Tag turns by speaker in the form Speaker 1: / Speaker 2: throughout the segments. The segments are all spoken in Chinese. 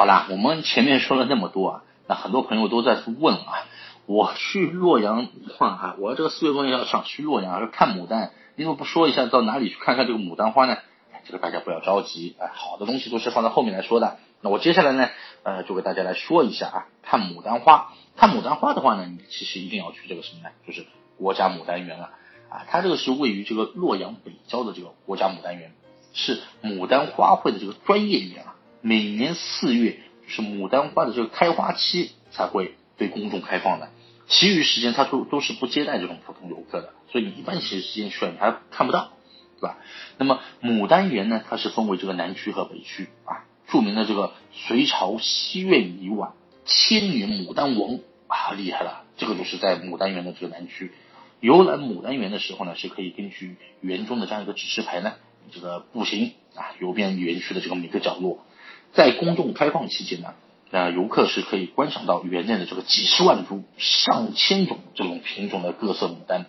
Speaker 1: 好啦，我们前面说了那么多啊，那很多朋友都在问啊，我去洛阳啊，我这个四月份要想去洛阳看牡丹，你怎么不说一下到哪里去看看这个牡丹花呢？这个大家不要着急，哎，好的东西都是放在后面来说的。那我接下来呢，呃，就给大家来说一下啊，看牡丹花，看牡丹花的话呢，你其实一定要去这个什么呢？就是国家牡丹园了啊，它这个是位于这个洛阳北郊的这个国家牡丹园，是牡丹花卉的这个专业园啊。每年四月是牡丹花的这个开花期才会对公众开放的，其余时间它都都是不接待这种普通游客的，所以你一般时间去你还看不到，对吧？那么牡丹园呢，它是分为这个南区和北区啊。著名的这个隋朝西苑遗晚千年牡丹王啊，厉害了！这个就是在牡丹园的这个南区。游览牡丹园的时候呢，是可以根据园中的这样一个指示牌呢，这个步行啊，游遍园区的这个每个角落。在公众开放期间呢，那游客是可以观赏到园内的这个几十万株、上千种这种品种的各色牡丹。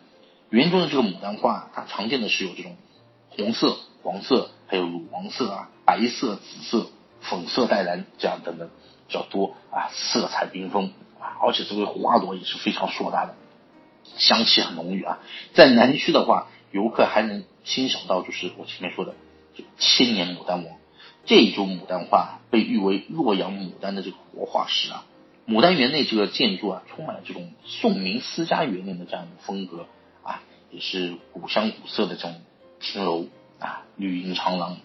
Speaker 1: 园中的这个牡丹花，它常见的是有这种红色、黄色，还有乳黄色啊、白色、紫色。粉色带蓝这样等等比较多啊，色彩缤纷啊，而且这个花朵也是非常硕大的，香气很浓郁啊。在南区的话，游客还能欣赏到就是我前面说的千年牡丹王这一株牡丹花，被誉为洛阳牡丹的这个活化石啊。牡丹园内这个建筑啊，充满了这种宋明私家园林的这样一种风格啊，也是古香古色的这种青楼啊，绿荫长廊。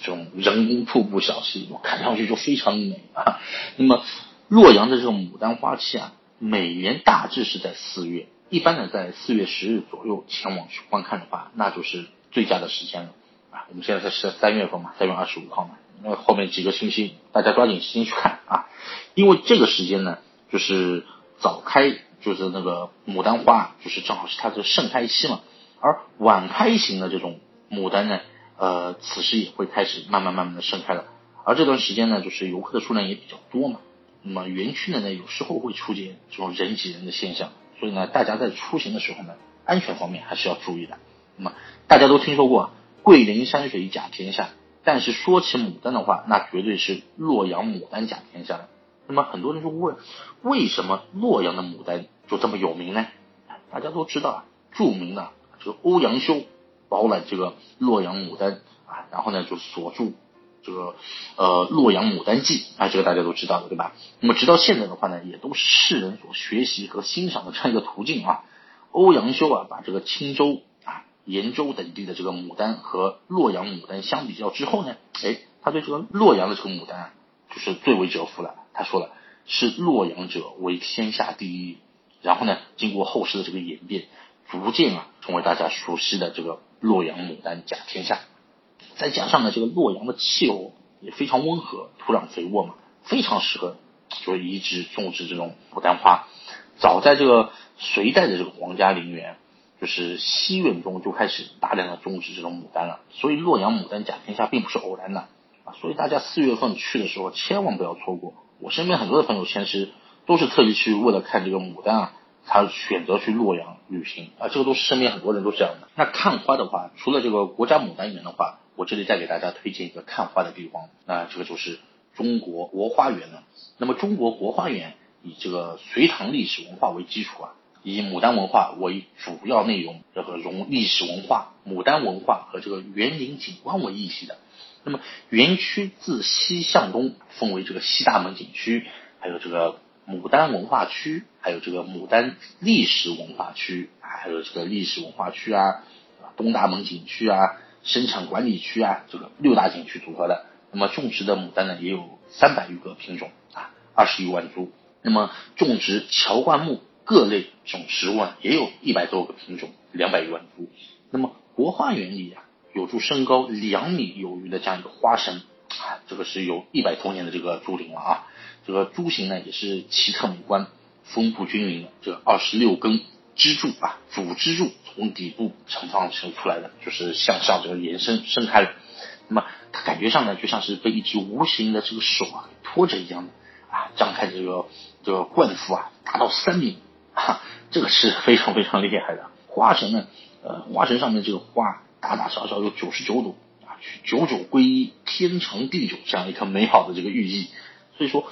Speaker 1: 这种人工瀑布小溪，看上去就非常美啊。那么洛阳的这个牡丹花期啊，每年大致是在四月，一般呢在四月十日左右前往去观看的话，那就是最佳的时间了啊。我们现在在是三月份嘛，三月二十五号嘛，那后面几个星期大家抓紧时间去看啊，因为这个时间呢，就是早开，就是那个牡丹花，就是正好是它的盛开期嘛，而晚开型的这种牡丹呢。呃，此时也会开始慢慢慢慢的盛开了，而这段时间呢，就是游客的数量也比较多嘛，那么园区呢，有时候会出现这种人挤人的现象，所以呢，大家在出行的时候呢，安全方面还是要注意的。那么大家都听说过桂林山水甲天下，但是说起牡丹的话，那绝对是洛阳牡丹甲天下的。那么很多人就问，为什么洛阳的牡丹就这么有名呢？大家都知道啊，著名的这个欧阳修。包揽这个洛阳牡丹啊，然后呢就锁住这个呃洛阳牡丹记啊，这个大家都知道的对吧？那么直到现在的话呢，也都是世人所学习和欣赏的这样一个途径啊。欧阳修啊，把这个青州、延州等地的这个牡丹和洛阳牡丹相比较之后呢，哎，他对这个洛阳的这个牡丹啊，就是最为折服了。他说了，是洛阳者为天下第一。然后呢，经过后世的这个演变，逐渐啊成为大家熟悉的这个。洛阳牡丹甲天下，再加上呢，这个洛阳的气候也非常温和，土壤肥沃嘛，非常适合就是移植种植这种牡丹花。早在这个隋代的这个皇家陵园，就是西苑中就开始大量的种植这种牡丹了。所以洛阳牡丹甲天下并不是偶然的啊！所以大家四月份去的时候千万不要错过。我身边很多的朋友其实都是特意去为了看这个牡丹啊。他选择去洛阳旅行啊，这个都是身边很多人都这样的。那看花的话，除了这个国家牡丹园的话，我这里再给大家推荐一个看花的地方，那这个就是中国国花园了。那么中国国花园以这个隋唐历史文化为基础啊，以牡丹文化为主要内容，这个融历史文化、牡丹文化和这个园林景观为一体的。那么园区自西向东分为这个西大门景区，还有这个。牡丹文化区，还有这个牡丹历史文化区，还有这个历史文化区啊，东大门景区啊，生产管理区啊，这个六大景区组合的。那么种植的牡丹呢，也有三百余个品种啊，二十余万株。那么种植乔灌木各类种植物啊也有一百多个品种，两百余万株。那么国花园里啊，有株身高两米有余的这样一个花神啊，这个是有一百多年的这个株龄了啊。这个株形呢也是奇特美观，分布均匀。这二十六根支柱啊，主支柱从底部盛放出出来的，就是向上这个延伸伸开了。那么它感觉上呢，就像是被一只无形的这个手啊托着一样的啊，张开这个这个冠幅啊，达到三米，哈，这个是非常非常厉害的。花神呢，呃，花神上面这个花大大小小有九十九朵啊，九九归一，天长地久这样一个美好的这个寓意。所以说，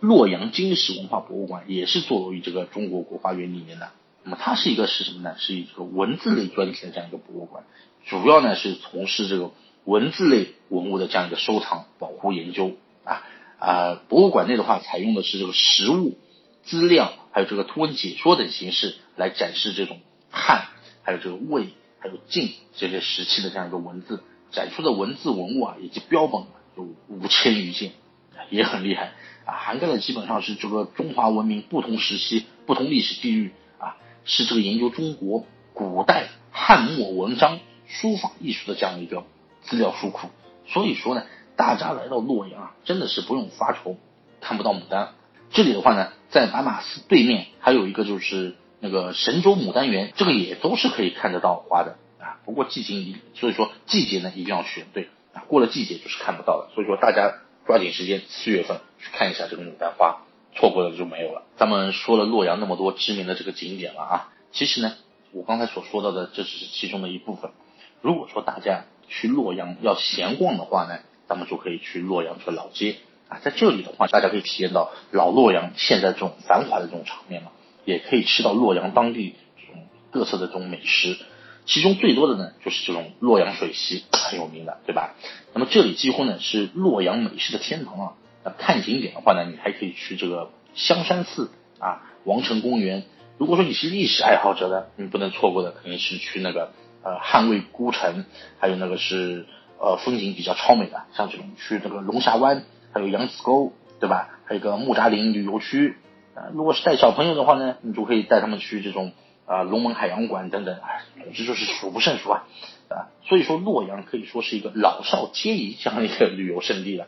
Speaker 1: 洛阳金石文化博物馆也是作为这个中国国花园里面的。那么它是一个是什么呢？是一个文字类专题的这样一个博物馆，主要呢是从事这个文字类文物的这样一个收藏、保护、研究啊啊。博物馆内的话，采用的是这个实物资料，还有这个图文解说等形式来展示这种汉，还有这个魏。还有晋这些时期的这样一个文字展出的文字文物啊，以及标本有五千余件，也很厉害啊，涵盖的基本上是这个中华文明不同时期、不同历史地域啊，是这个研究中国古代汉末文章书法艺术的这样一个资料书库。所以说呢，大家来到洛阳啊，真的是不用发愁看不到牡丹。这里的话呢，在白马寺对面还有一个就是。那个神州牡丹园，这个也都是可以看得到花的啊。不过季节一，所以说季节呢一定要选对啊。过了季节就是看不到了。所以说大家抓紧时间，四月份去看一下这个牡丹花，错过了就没有了。咱们说了洛阳那么多知名的这个景点了啊，其实呢，我刚才所说到的这只是其中的一部分。如果说大家去洛阳要闲逛的话呢，咱们就可以去洛阳这个老街啊，在这里的话，大家可以体验到老洛阳现在这种繁华的这种场面嘛。也可以吃到洛阳当地这种各色的这种美食，其中最多的呢就是这种洛阳水席，很有名的，对吧？那么这里几乎呢是洛阳美食的天堂啊。那看景点的话呢，你还可以去这个香山寺啊、王城公园。如果说你是历史爱好者呢，你不能错过的肯定是去那个呃汉魏孤城，还有那个是呃风景比较超美的，像这种去这个龙峡湾，还有扬子沟，对吧？还有一个木扎林旅游区。啊，如果是带小朋友的话呢，你就可以带他们去这种啊龙门海洋馆等等，啊，总之就是数不胜数啊，啊，所以说洛阳可以说是一个老少皆宜这样一个旅游胜地了。